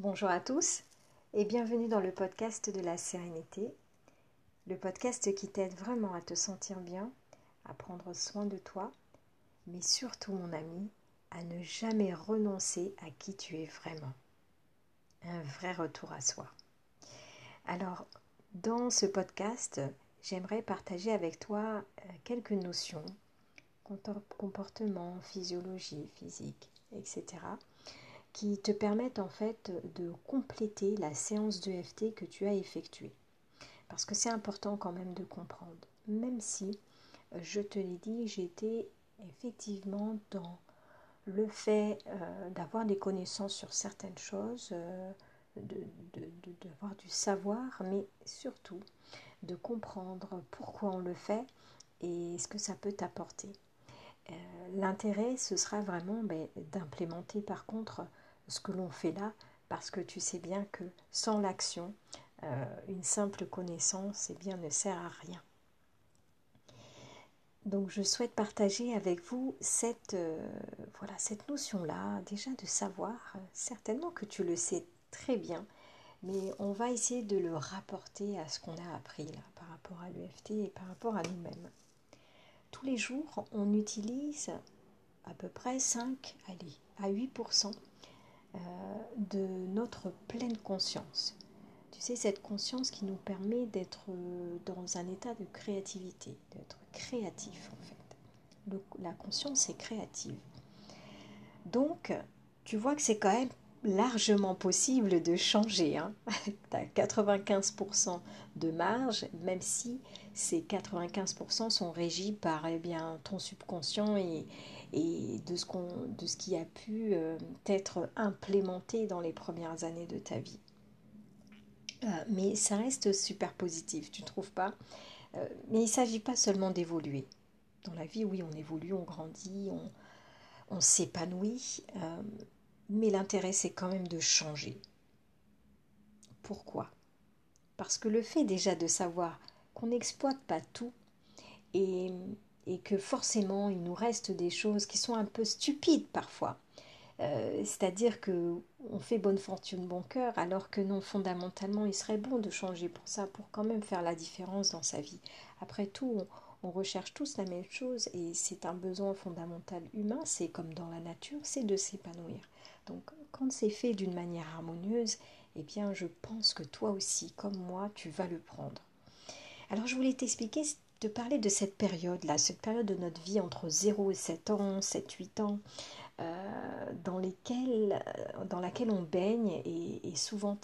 Bonjour à tous et bienvenue dans le podcast de la sérénité, le podcast qui t'aide vraiment à te sentir bien, à prendre soin de toi, mais surtout mon ami, à ne jamais renoncer à qui tu es vraiment. Un vrai retour à soi. Alors, dans ce podcast, j'aimerais partager avec toi euh, quelques notions, comportement, physiologie, physique, etc qui te permettent en fait de compléter la séance d'EFT que tu as effectuée. Parce que c'est important quand même de comprendre. Même si, je te l'ai dit, j'étais effectivement dans le fait euh, d'avoir des connaissances sur certaines choses, euh, d'avoir du savoir, mais surtout de comprendre pourquoi on le fait et ce que ça peut t'apporter. L'intérêt, ce sera vraiment ben, d'implémenter par contre ce que l'on fait là, parce que tu sais bien que sans l'action, euh, une simple connaissance eh bien, ne sert à rien. Donc je souhaite partager avec vous cette, euh, voilà, cette notion-là, déjà de savoir, certainement que tu le sais très bien, mais on va essayer de le rapporter à ce qu'on a appris là par rapport à l'EFT et par rapport à nous-mêmes. Tous les jours, on utilise à peu près 5 allez, à 8% euh, de notre pleine conscience. Tu sais, cette conscience qui nous permet d'être euh, dans un état de créativité, d'être créatif en fait. la conscience est créative. Donc, tu vois que c'est quand même largement possible de changer. Hein. tu as 95% de marge, même si ces 95% sont régis par eh bien, ton subconscient et, et de ce, qu'on, de ce qui a pu euh, être implémenté dans les premières années de ta vie. Euh, mais ça reste super positif, tu ne trouves pas? Euh, Mais il ne s'agit pas seulement d'évoluer. Dans la vie, oui, on évolue, on grandit, on, on s'épanouit, mais l'intérêt, c'est quand même de changer. Pourquoi? Parce que le fait déjà de savoir qu'on n'exploite pas tout et que forcément il nous reste des choses qui sont un peu stupides parfois. Euh, c'est-à-dire que on fait bonne fortune, bon cœur, alors que non, fondamentalement, il serait bon de changer pour ça, pour quand même faire la différence dans sa vie. Après tout, on, recherche tous la même chose et c'est un besoin fondamental humain, c'est comme dans la nature, c'est de s'épanouir. Donc, quand c'est fait d'une manière harmonieuse, eh bien, je pense que toi aussi, comme moi, tu vas le prendre. Alors, je voulais t'expliquer de parler de cette période-là, cette période de notre vie entre 0 et 7 ans, 7-8 ans, euh, dans, lesquels, euh, dans laquelle on baigne et, souvent,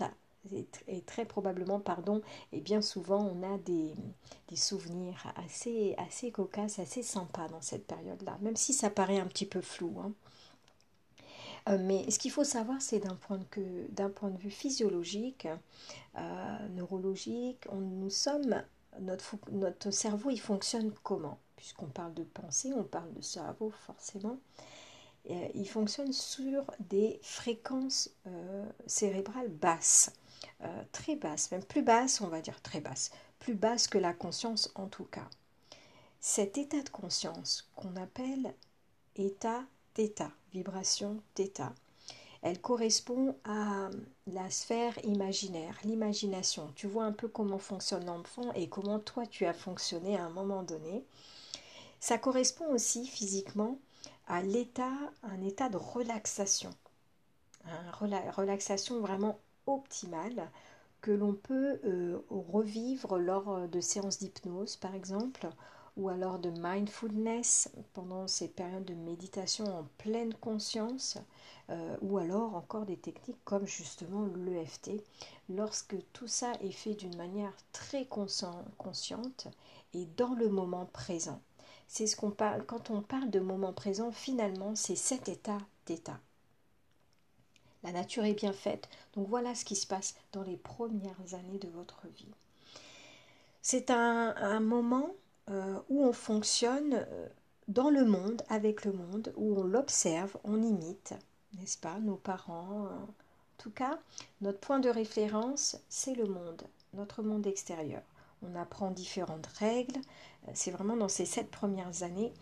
et, très probablement, pardon, et bien souvent, on a des, souvenirs assez, assez cocasses, assez sympas dans cette période-là, même si ça paraît un petit peu flou. Hein. Euh, mais ce qu'il faut savoir, c'est d'un point, de vue physiologique, neurologique, on, nous sommes notre, cerveau, il fonctionne comment? Puisqu'on parle de pensée, on parle de cerveau forcément. Euh, il fonctionne sur des fréquences euh, cérébrales basses, euh, très basses, même plus basses, on va dire très basses, plus basses que la conscience en tout cas. Cet état de conscience qu'on appelle état θ, vibration θ, elle correspond à la sphère imaginaire, l'imagination. Tu vois un peu comment fonctionne l'enfant et comment toi tu as fonctionné à un moment donné. Ça correspond aussi physiquement à l'état, un état de relaxation. Une relaxation vraiment optimale que l'on peut euh, revivre lors de séances d'hypnose par exemple ou alors de mindfulness pendant ces périodes de méditation en pleine conscience, euh, ou alors encore des techniques comme justement l'EFT, lorsque tout ça est fait d'une manière très consciente et dans le moment présent. C'est ce qu'on parle, quand on parle de moment présent, finalement, c'est cet état d'état. La nature est bien faite, donc voilà ce qui se passe dans les premières années de votre vie. C'est un, un moment euh, où on fonctionne euh, dans le monde, avec le monde, où on l'observe, on imite, n'est-ce pas, nos parents. Euh, en tout cas, notre point de référence, c'est le monde, notre monde extérieur. On apprend différentes règles. C'est vraiment dans ces sept premières années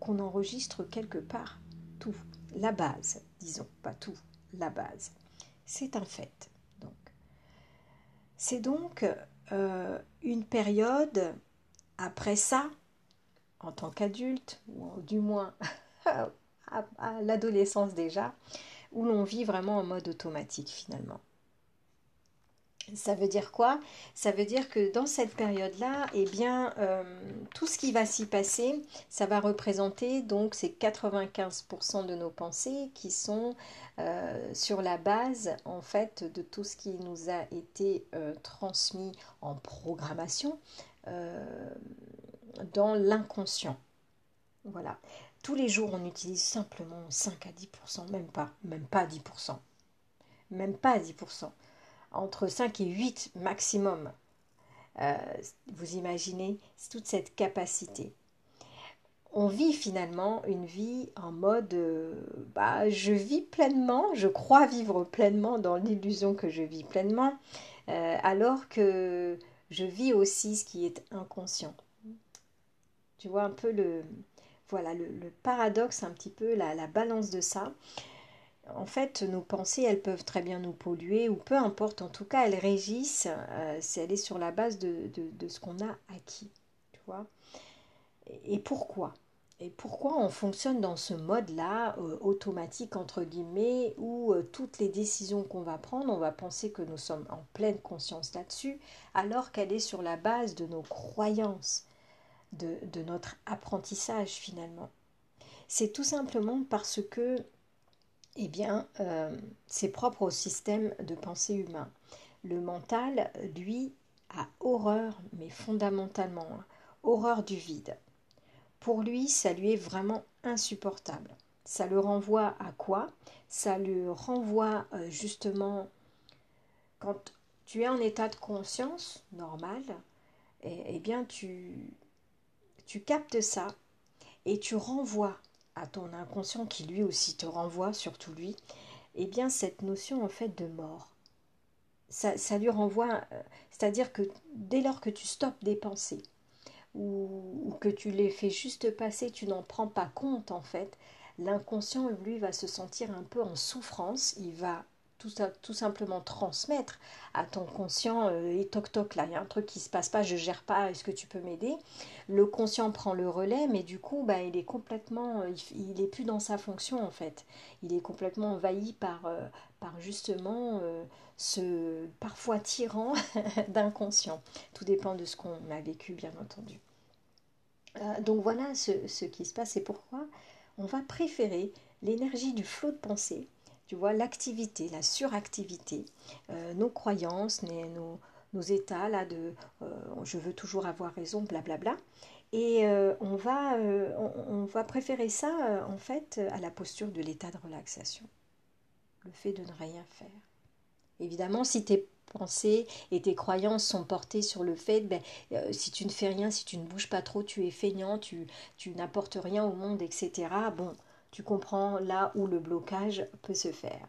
qu'on enregistre quelque part tout, la base, disons, pas tout, la base. C'est un fait. Donc, c'est donc une période après ça, en tant qu'adulte, ou du moins à l'adolescence déjà, où l'on vit vraiment en mode automatique finalement. Ça veut dire quoi? Ça veut dire que dans cette période-là, eh bien, euh, tout ce qui va s'y passer, ça va représenter donc ces 95% de nos pensées qui sont euh, sur la base en fait de tout ce qui nous a été euh, transmis en programmation dans l'inconscient. Voilà. Tous les jours, on utilise simplement 5 à 10%, même pas, même pas 10%. Même pas 10% entre 5 et 8 maximum. Euh, vous imaginez toute cette capacité. On vit finalement une vie en mode euh, bah, je vis pleinement, je crois vivre pleinement dans l'illusion que je vis pleinement, euh, alors que je vis aussi ce qui est inconscient. Tu vois un peu le, voilà, le, paradoxe, un petit peu la balance de ça en fait, nos pensées, elles peuvent très bien nous polluer, ou peu importe, en tout cas, elles régissent, euh, c'est elle est sur la base de, ce qu'on a acquis, tu. Et, pourquoi? Et pourquoi on fonctionne dans ce mode-là, euh, automatique, entre guillemets, où euh, toutes les décisions qu'on va prendre, on va penser que nous sommes en pleine conscience là-dessus, alors qu'elle est sur la base de nos croyances, de notre apprentissage finalement? C'est tout simplement parce que eh bien, euh, c'est propre au système de pensée humain. Le mental, lui, a horreur, mais fondamentalement, hein, horreur du vide. Pour lui, ça lui est vraiment insupportable. Ça le renvoie à quoi? Ça le renvoie euh, justement quand tu es en état de conscience normal, eh, eh bien tu, tu captes ça et tu renvoies à ton inconscient qui lui aussi te renvoie, surtout lui, eh bien cette notion en fait de mort. Ça, lui renvoie, euh, c'est-à-dire que dès lors que tu stoppes des pensées, ou, que tu les fais juste passer, tu n'en prends pas compte en fait, l'inconscient lui va se sentir un peu en souffrance, il va tout, simplement transmettre à ton conscient euh, et toc toc là, il y a un truc qui se passe pas, je gère pas, est-ce que tu peux m'aider? Le conscient prend le relais, mais du coup, bah, il est complètement, euh, il, est plus dans sa fonction en fait. Il est complètement envahi par, euh, par justement ce parfois tyran d'inconscient. Tout dépend de ce qu'on a vécu, bien entendu. donc voilà ce, ce qui se passe et pourquoi on va préférer l'énergie du flot de pensée tu vois, l'activité, la suractivité, euh, nos croyances, nos, états là de euh, je veux toujours avoir raison, blablabla. Et euh, on, va, on, va préférer ça en fait à la posture de l'état de relaxation, le fait de ne rien faire. Évidemment, si tes pensées et tes croyances sont portées sur le fait, ben, si tu ne fais rien, si tu ne bouges pas trop, tu es feignant, tu, tu n'apportes rien au monde, etc. Bon, tu comprends là où le blocage peut se faire.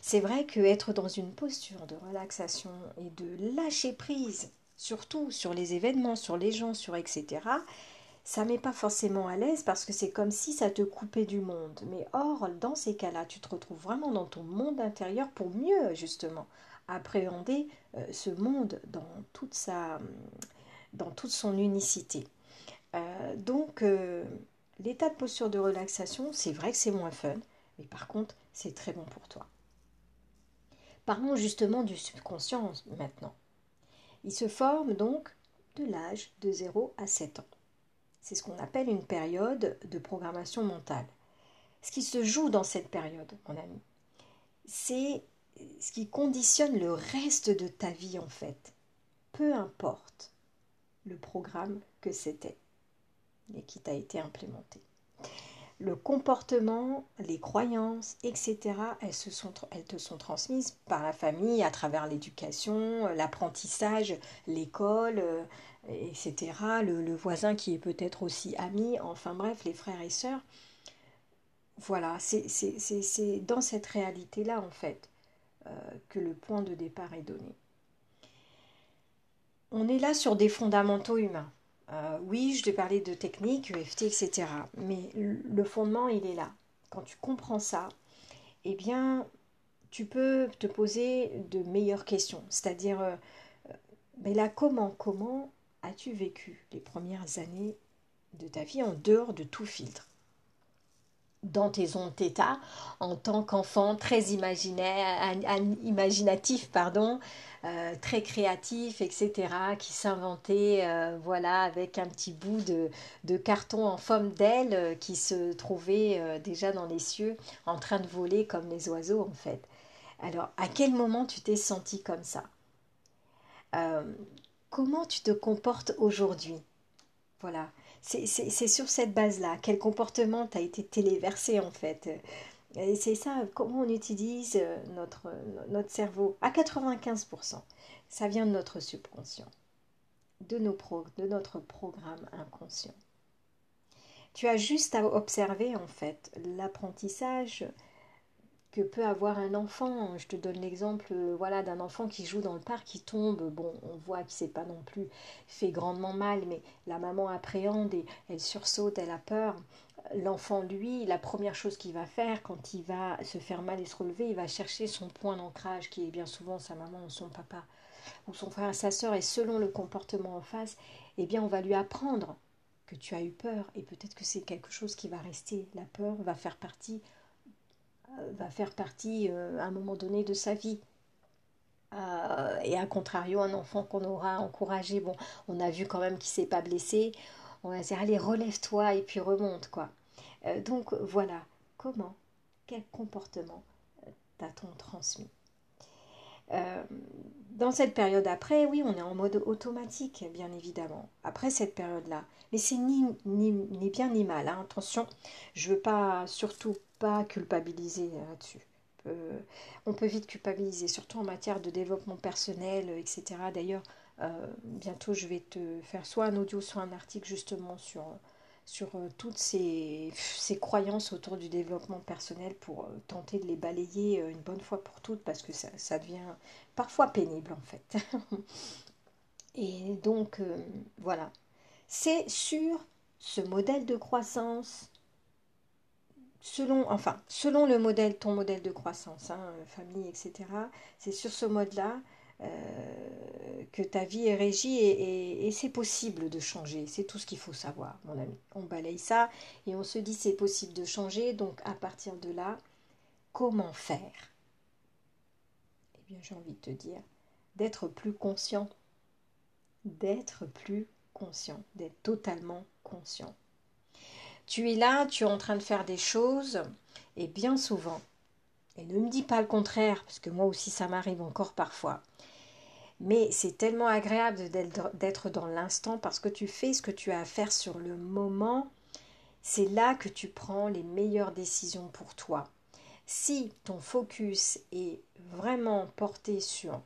C'est vrai que être dans une posture de relaxation et de lâcher prise, surtout sur les événements, sur les gens, sur etc., ça met pas forcément à l'aise parce que c'est comme si ça te coupait du monde. Mais or, dans ces cas-là, tu te retrouves vraiment dans ton monde intérieur pour mieux justement appréhender euh, ce monde dans toute sa dans toute son unicité. Euh, donc euh, L'état de posture de relaxation, c'est vrai que c'est moins fun, mais par contre, c'est très bon pour toi. Parlons justement du subconscient maintenant. Il se forme donc de l'âge de 0 à 7 ans. C'est ce qu'on appelle une période de programmation mentale. Ce qui se joue dans cette période, mon ami, c'est ce qui conditionne le reste de ta vie en fait. Peu importe le programme que c'était et qui t'a été implémenté. Le comportement, les croyances, etc., elles, te sont transmises par la famille, à travers l'éducation, l'apprentissage, l'école, euh, etc., le, voisin qui est peut-être aussi ami, enfin bref, les frères et sœurs. Voilà, c'est dans cette réalité-là, en fait, euh, que le point de départ est donné. On est là sur des fondamentaux humains. Euh, oui, je t'ai parlé de technique, EFT, etc. Mais le fondement, il est là. Quand tu comprends ça, eh bien, tu peux te poser de meilleures questions. C'est-à-dire, euh, mais là, comment, comment as-tu vécu les premières années de ta vie en dehors de tout filtre? Dans tes ondes en tant qu'enfant très imaginaire, imaginatif, pardon, euh, très créatif, etc., qui s'inventait, euh, voilà, avec un petit bout de, de carton en forme d'aile euh, qui se trouvait déjà dans les cieux, en train de voler comme les oiseaux, en fait. Alors, à quel moment tu t'es senti comme ça? Comment tu te comportes aujourd'hui? Voilà. C'est sur cette base-là. Quel comportement t'a été téléversé en fait? Et c'est ça, comment on utilise euh, notre, notre cerveau? À 95%. Ça vient de notre subconscient, de, nos de notre programme inconscient. Tu as juste à observer en fait l'apprentissage peut avoir un enfant. Je te donne l'exemple euh, voilà, d'un enfant qui joue dans le parc, qui tombe. Bon, on voit qu'il s'est pas non plus fait grandement mal, mais la maman appréhende et elle sursaute, elle a peur. L'enfant, lui, la première chose qu'il va faire quand il va se faire mal et se relever, il va chercher son point d'ancrage, qui est bien souvent sa maman ou son papa, ou son frère, sa soeur, et selon le comportement en face, eh bien, on va lui apprendre que tu as eu peur, et peut-être que c'est quelque chose qui va rester. La peur va faire partie va faire partie euh, à un moment donné de sa vie. Euh, et à contrario, un enfant qu'on aura encouragé, bon, on a vu quand même qu'il s'est pas blessé, on va dire allez relève-toi et puis remonte quoi. Euh, donc voilà, comment, quel comportement t'a-t-on transmis? Dans cette période après, oui, on est en mode automatique, bien évidemment. Après cette période-là, mais c'est ni, ni, bien ni mal. Hein. Attention, je veux pas surtout pas culpabiliser là-dessus. Euh, on peut vite culpabiliser, surtout en matière de développement personnel, etc. D'ailleurs, euh, bientôt je vais te faire soit un audio, soit un article justement sur, sur euh, toutes ces, ces, croyances autour du développement personnel pour tenter de les balayer une bonne fois pour toutes parce que ça, ça devient parfois pénible en fait. Et donc voilà, c'est sur ce modèle de croissance selon, enfin, selon le modèle, ton modèle de croissance, hein, famille, etc., c'est sur ce mode-là euh, que ta vie est régie et, c'est possible de changer. C'est tout ce qu'il faut savoir, mon ami. On balaye ça et on se dit c'est possible de changer. Donc à partir de là, comment faire? Eh bien, j'ai envie de te dire d'être plus conscient, d'être plus conscient, d'être totalement conscient. Tu es là, tu es en train de faire des choses, et bien souvent, et ne me dis pas le contraire, parce que moi aussi ça m'arrive encore parfois, mais c'est tellement agréable d'être dans l'instant parce que tu fais ce que tu as à faire sur le moment. C'est là que tu prends les meilleures décisions pour toi. Si ton focus est vraiment porté sur,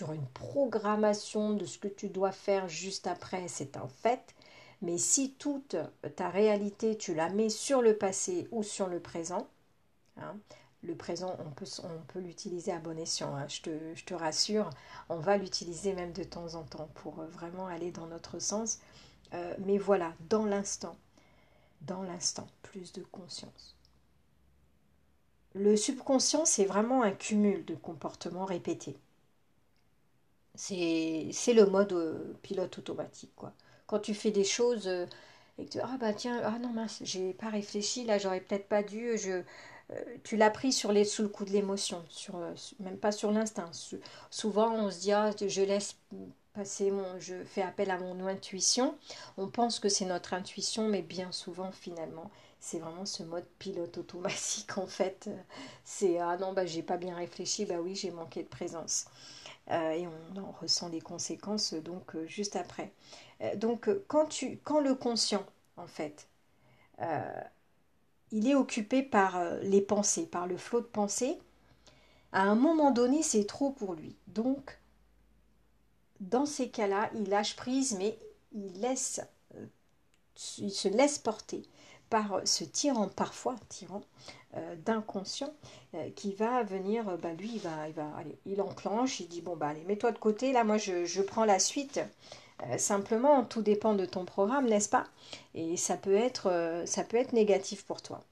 une programmation de ce que tu dois faire juste après, c'est un fait, mais si toute ta réalité, tu la mets sur le passé ou sur le présent, hein, le présent, on peut, l'utiliser à bon escient, hein, je, te, rassure, on va l'utiliser même de temps en temps pour euh, vraiment aller dans notre sens. Euh, mais voilà, dans l'instant, dans l'instant, plus de conscience. Le subconscient, c'est vraiment un cumul de comportements répétés. C'est le mode euh, pilote automatique, quoi quand tu fais des choses et que tu ah bah tiens ah non mince j'ai pas réfléchi là j'aurais peut-être pas dû je tu l'as pris sur les sous le coup de l'émotion sur euh, même pas sur l'instinct. Souvent on se dit ah je laisse passer mon je fais appel à mon intuition. On pense que c'est notre intuition mais bien souvent finalement c'est vraiment ce mode pilote automatique en fait. C'est ah non bah j'ai pas bien réfléchi bah oui j'ai manqué de présence. Et on en ressent les conséquences donc juste après. Euh, donc euh, quand, tu, quand le conscient, en fait, euh, il est occupé par les pensées, par le flot de pensées, à un moment donné, c'est trop pour lui. Donc, dans ces cas-là, il lâche prise, mais il laisse, il se laisse porter par ce tyran, parfois tyran, d'inconscient, qui va venir, bah, lui, il va, il enclenche, il dit bon bah allez, mets-toi de côté, là, moi, je prends la suite. Euh, simplement, tout dépend de ton programme, n'est-ce pas? Et ça peut, être, euh, ça peut être négatif pour toi.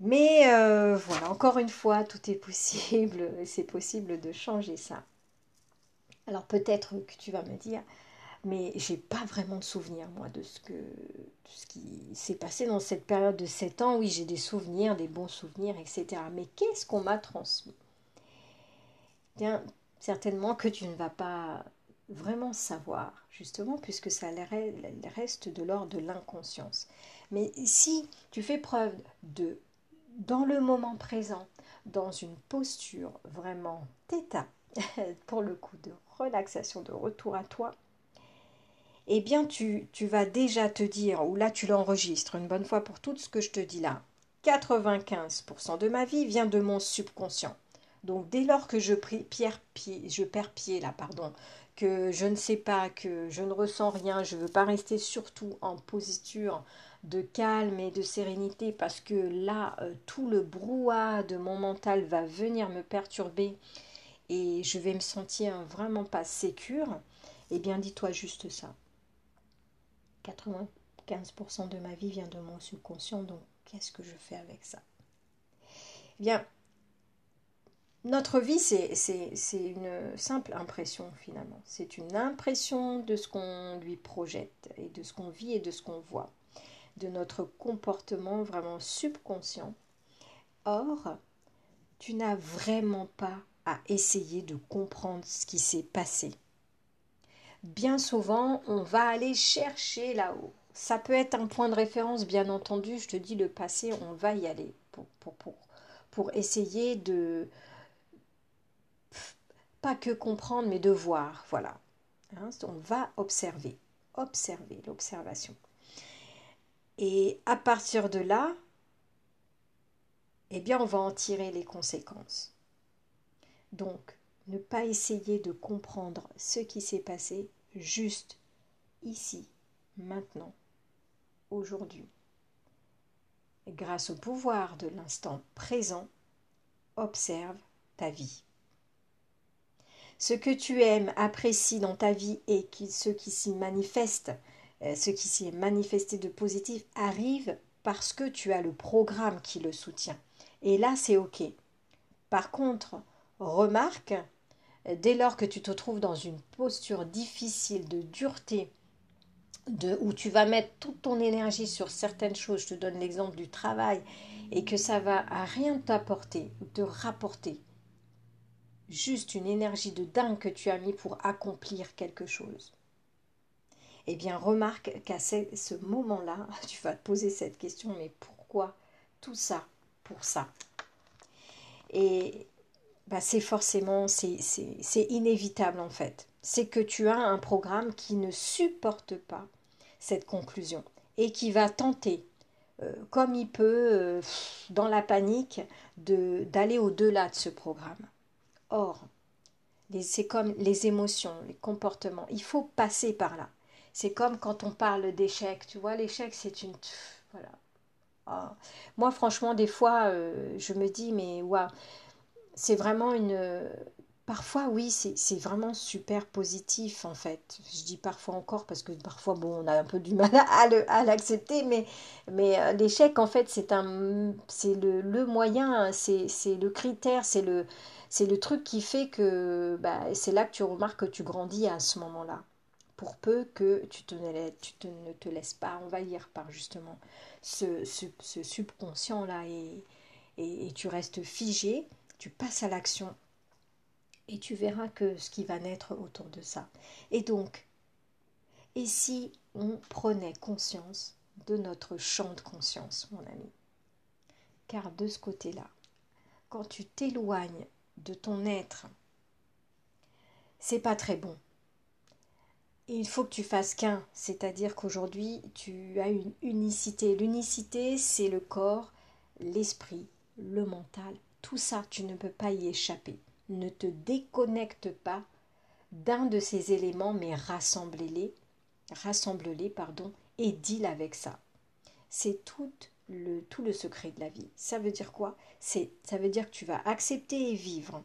Mais euh, voilà, encore une fois, tout est possible, c'est possible de changer ça. Alors peut-être que tu vas me dire, mais j'ai pas vraiment de souvenir moi de ce que ce qui s'est passé dans cette période de 7 ans. Oui, j'ai des souvenirs, des bons souvenirs, etc. Mais qu'est-ce qu'on m'a transmis? Bien, certainement que tu ne vas pas vraiment savoir, justement, puisque ça reste de l'ordre de l'inconscience. Mais si tu fais preuve de, dans le moment présent, dans une posture vraiment theta, pour le coup de relaxation, de retour à toi, eh bien tu, tu vas déjà te dire, ou là tu l'enregistres une bonne fois pour toutes ce que je te dis là, 95% de ma vie vient de mon subconscient. Donc dès lors que je, pierre, pied, je perds pied là, pardon, je ne sais pas, que je ne ressens rien, je ne veux pas rester surtout en posture de calme et de sérénité parce que là, euh, tout le brouhaha de mon mental va venir me perturber et je vais me sentir vraiment pas sécure, eh bien dis-toi juste ça. 95% de ma vie vient de mon subconscient, donc qu'est-ce que je fais avec ça? Eh bien, notre vie, c'est une simple impression finalement. C'est une impression de ce qu'on lui projette et de ce qu'on vit et de ce qu'on voit, de notre comportement vraiment subconscient. Or, tu n'as vraiment pas à essayer de comprendre ce qui s'est passé. Bien souvent, on va aller chercher là-haut. Ça peut être un point de référence, bien entendu, je te dis le passé, on va y aller pour, essayer de, pas que comprendre, mais de voir. Voilà. Hein, on va observer. Observer, l'observation. Et à partir de là, eh bien, on va en tirer les conséquences. Donc, ne pas essayer de comprendre ce qui s'est passé juste ici, maintenant, aujourd'hui. Grâce au pouvoir de l'instant présent, observe ta vie ce que tu aimes, apprécies dans ta vie et ce qui s'y manifeste, euh, ce qui s'y est manifesté de positif arrive parce que tu as le programme qui le soutient. Et là, c'est OK. Par contre, remarque, dès lors que tu te trouves dans une posture difficile de dureté, de, où tu vas mettre toute ton énergie sur certaines choses, je te donne l'exemple du travail, et que ça va à rien t'apporter te rapporter, juste une énergie de dingue que tu as mis pour accomplir quelque chose. Eh bien, remarque qu'à ce moment-là, tu vas te poser cette question, mais pourquoi tout ça pour ça? Et bah, c'est forcément, c'est inévitable en fait. C'est que tu as un programme qui ne supporte pas cette conclusion et qui va tenter, euh, comme il peut, euh, dans la panique, d'aller au-delà de ce programme. Or, c'est comme les émotions, les comportements. Il faut passer par là. C'est comme quand on parle d'échec. Tu vois, l'échec, c'est une. Voilà. Ah. Moi, franchement, des fois, euh, je me dis, mais waouh, c'est vraiment une. Parfois, oui, c'est vraiment super positif, en fait. Je dis parfois encore parce que parfois, bon, on a un peu du mal à l'accepter, mais, mais euh, l'échec, en fait, c'est le, le moyen, c'est le critère, c'est le, le truc qui fait que bah, c'est là que tu remarques que tu grandis à ce moment-là. Pour peu que tu, te, tu ne te laisses pas envahir par justement ce, subconscient-là et, et, tu restes figé, tu passes à l'action et tu verras que ce qui va naître autour de ça. Et donc, et si on prenait conscience de notre champ de conscience, mon ami? Car de ce côté-là, quand tu t'éloignes de ton être, c'est pas très bon. il faut que tu fasses qu'un, c'est-à-dire qu'aujourd'hui tu as une unicité. L'unicité, c'est le corps, l'esprit, le mental. Tout ça, tu ne peux pas y échapper. Ne te déconnecte pas d'un de ces éléments, mais rassemble-les, rassemble-les, pardon, et deal avec ça. C'est tout le, tout le secret de la vie. Ça veut dire quoi? C'est ça veut dire que tu vas accepter et vivre.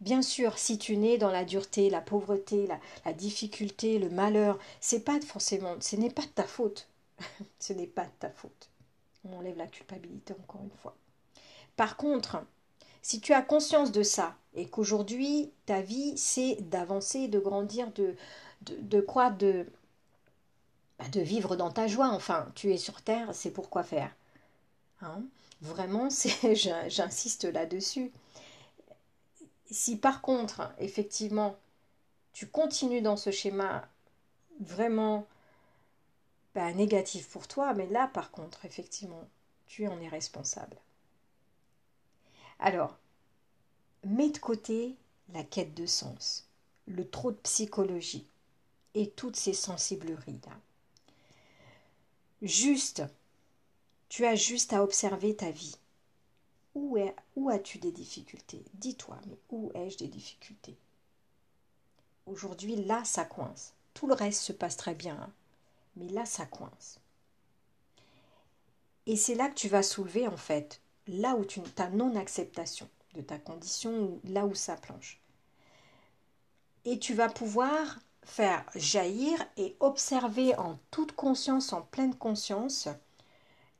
Bien sûr, si tu nais dans la dureté, la pauvreté, la, la difficulté, le malheur, c'est pas forcément, ce n'est pas de ta faute. ce n'est pas de ta faute. On enlève la culpabilité encore une fois. Par contre, si tu as conscience de ça et qu'aujourd'hui ta vie c'est d'avancer, de grandir, de, de, quoi de, bah, de vivre dans ta joie, enfin tu es sur terre, c'est pour quoi faire. Hein Vraiment, j'insiste là-dessus. Si par contre, effectivement, tu continues dans ce schéma vraiment bah, négatif pour toi, mais là par contre, effectivement, tu en es responsable. Alors, mets de côté la quête de sens, le trop de psychologie et toutes ces sensibleries là. Juste, tu as juste à observer ta vie. Où, as-tu des difficultés? Dis-toi, mais où ai-je des difficultés? Aujourd'hui, là, ça coince. Tout le reste se passe très bien, hein. mais là, ça coince. Et c'est là que tu vas soulever, en fait, là où tu ta non-acceptation de ta condition, là où ça planche. Et tu vas pouvoir faire jaillir et observer en toute conscience, en pleine conscience,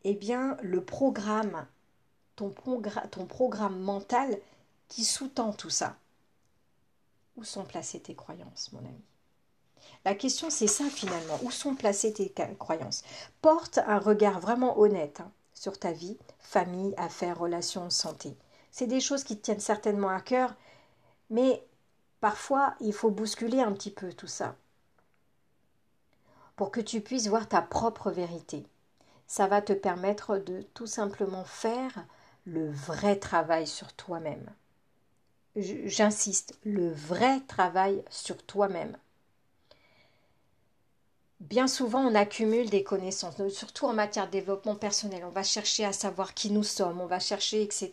eh bien, le programme, ton, programme mental qui sous-tend tout ça. Où sont placées tes croyances, mon ami? La question, c'est ça finalement. Où sont placées tes croyances? Porte un regard vraiment honnête hein, sur ta vie, famille, affaires, relations, santé. C'est des choses qui te tiennent certainement à cœur, mais parfois, il faut bousculer un petit peu tout ça pour que tu puisses voir ta propre vérité. Ça va te permettre de tout simplement faire le vrai travail sur toi-même j'insiste, le vrai travail sur toi-même. Bien souvent, on accumule des connaissances, surtout en matière de développement personnel. On va chercher à savoir qui nous sommes, on va chercher, etc.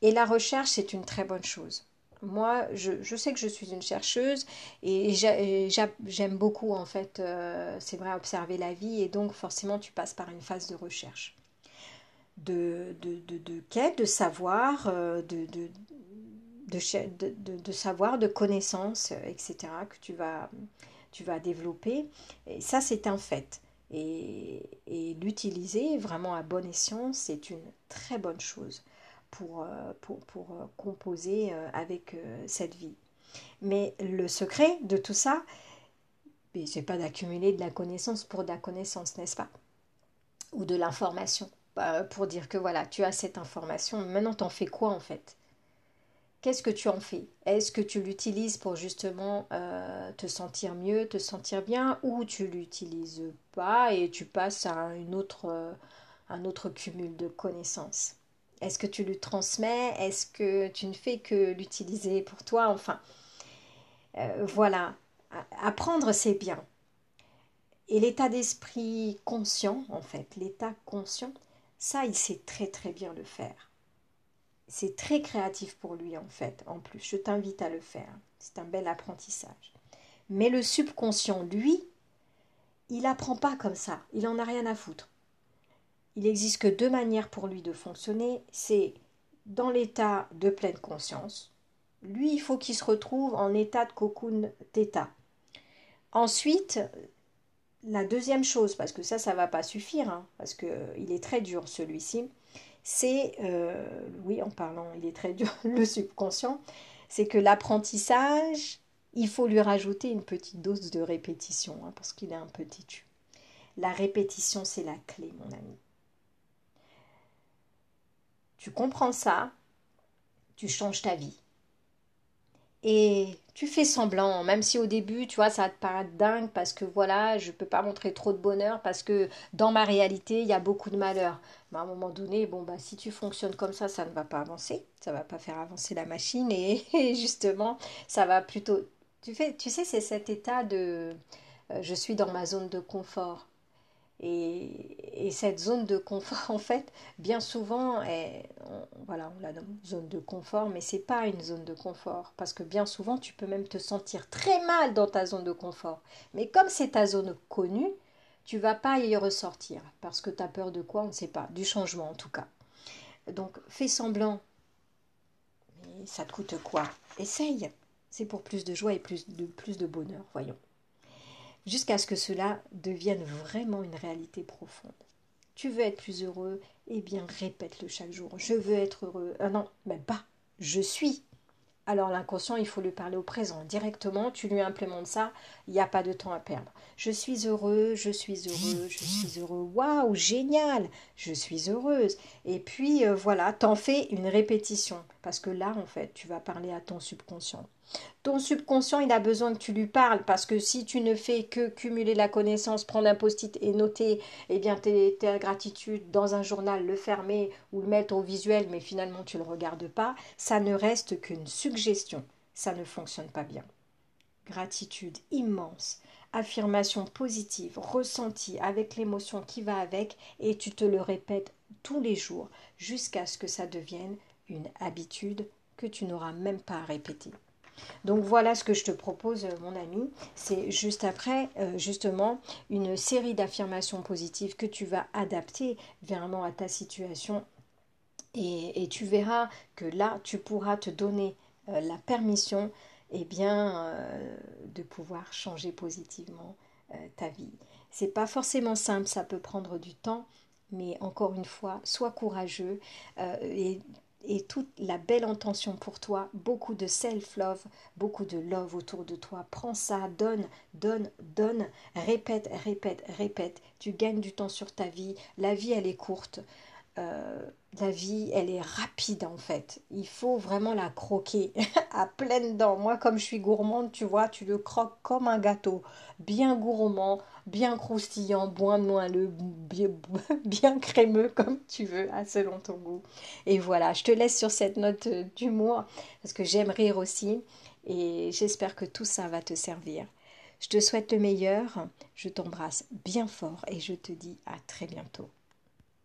Et la recherche, c'est une très bonne chose. Moi, je, sais que je suis une chercheuse et j'aime beaucoup, en fait, euh, c'est vrai, observer la vie et donc forcément, tu passes par une phase de recherche. De, quête, de savoir, euh, de, de, savoir, de connaissances, etc., que tu vas, tu vas développer. Et ça, c'est un fait. Et, l'utiliser vraiment à bon escient, c'est une très bonne chose pour, euh, pour, pour euh, composer euh, avec cette vie. Mais le secret de tout ça, c'est pas d'accumuler de la connaissance pour de la connaissance, n'est-ce pas? Ou de l'information, bah, pour dire que voilà, tu as cette information, maintenant t'en fais quoi en fait? Qu'est-ce que tu en fais? Est-ce que tu l'utilises pour justement euh, te sentir mieux, te sentir bien, ou tu l'utilises pas et tu passes à une autre, euh, un autre cumul de connaissances? Est-ce que tu lui transmets? Est-ce que tu ne fais que l'utiliser pour toi? Enfin, euh, voilà. Apprendre, c'est bien. Et l'état d'esprit conscient, en fait, l'état conscient, ça, il sait très très bien le faire. C'est très créatif pour lui en fait, en plus. Je t'invite à le faire. C'est un bel apprentissage. Mais le subconscient, lui, il n'apprend pas comme ça. Il n'en a rien à foutre. Il n'existe que deux manières pour lui de fonctionner. C'est dans l'état de pleine conscience. Lui, il faut qu'il se retrouve en état de cocoon theta. Ensuite, la deuxième chose, parce que ça, ça va pas suffire, hein, parce qu'il est très dur celui-ci, c'est, euh, oui, en parlant, il est très dur, le subconscient, c'est que l'apprentissage, il faut lui rajouter une petite dose de répétition, hein, parce qu'il est un petit tu. La répétition, c'est la clé, mon ami. Tu comprends ça, tu changes ta vie. Et tu fais semblant, même si au début, tu vois, ça te paraître dingue parce que voilà, je ne peux pas montrer trop de bonheur parce que dans ma réalité, il y a beaucoup de malheur. Mais à un moment donné, bon, bah, si tu fonctionnes comme ça, ça ne va pas avancer, ça ne va pas faire avancer la machine et, justement, ça va plutôt. Tu, fais, tu sais, c'est cet état de euh, je suis dans ma zone de confort. Et, cette zone de confort, en fait, bien souvent, on, voilà, on la nomme zone de confort, mais c'est pas une zone de confort, parce que bien souvent, tu peux même te sentir très mal dans ta zone de confort. Mais comme c'est ta zone connue, tu vas pas y ressortir, parce que tu as peur de quoi, on ne sait pas, du changement en tout cas. Donc, fais semblant. Mais ça te coûte quoi? Essaye. C'est pour plus de joie et plus de, plus de bonheur, voyons jusqu'à ce que cela devienne vraiment une réalité profonde. Tu veux être plus heureux Eh bien, répète-le chaque jour. Je veux être heureux. Ah non, mais pas. Je suis. Alors l'inconscient, il faut lui parler au présent. Directement, tu lui implémentes ça, il n'y a pas de temps à perdre. Je suis heureux, je suis heureux, je suis heureux. Waouh, génial, je suis heureuse. Et puis euh, voilà, t'en fais une répétition. Parce que là, en fait, tu vas parler à ton subconscient. Ton subconscient, il a besoin que tu lui parles parce que si tu ne fais que cumuler la connaissance, prendre un post-it et noter eh bien, tes gratitudes dans un journal, le fermer ou le mettre au visuel, mais finalement tu ne le regardes pas, ça ne reste qu'une suggestion. Ça ne fonctionne pas bien. Gratitude immense, affirmation positive, ressentie avec l'émotion qui va avec, et tu te le répètes tous les jours jusqu'à ce que ça devienne une habitude que tu n'auras même pas à répéter. Donc voilà ce que je te propose, mon ami. C'est juste après, euh, justement, une série d'affirmations positives que tu vas adapter vraiment à ta situation. Et, tu verras que là, tu pourras te donner euh, la permission eh bien, euh, de pouvoir changer positivement ta vie. C'est pas forcément simple, ça peut prendre du temps, mais encore une fois, sois courageux et et toute la belle intention pour toi, beaucoup de self-love, beaucoup de love autour de toi. Prends ça, donne, donne, donne, répète, répète, répète. Tu gagnes du temps sur ta vie. La vie, elle est courte. Euh, la vie, elle est rapide en fait. Il faut vraiment la croquer à pleines dents. Moi, comme je suis gourmande, tu vois, tu le croques comme un gâteau. Bien gourmand, bien croustillant, bien moelleux, bien, bien crémeux, comme tu veux, selon ton goût. Et voilà, je te laisse sur cette note d'humour parce que j'aime rire aussi. Et j'espère que tout ça va te servir. Je te souhaite le meilleur, je t'embrasse bien fort et je te dis à très bientôt.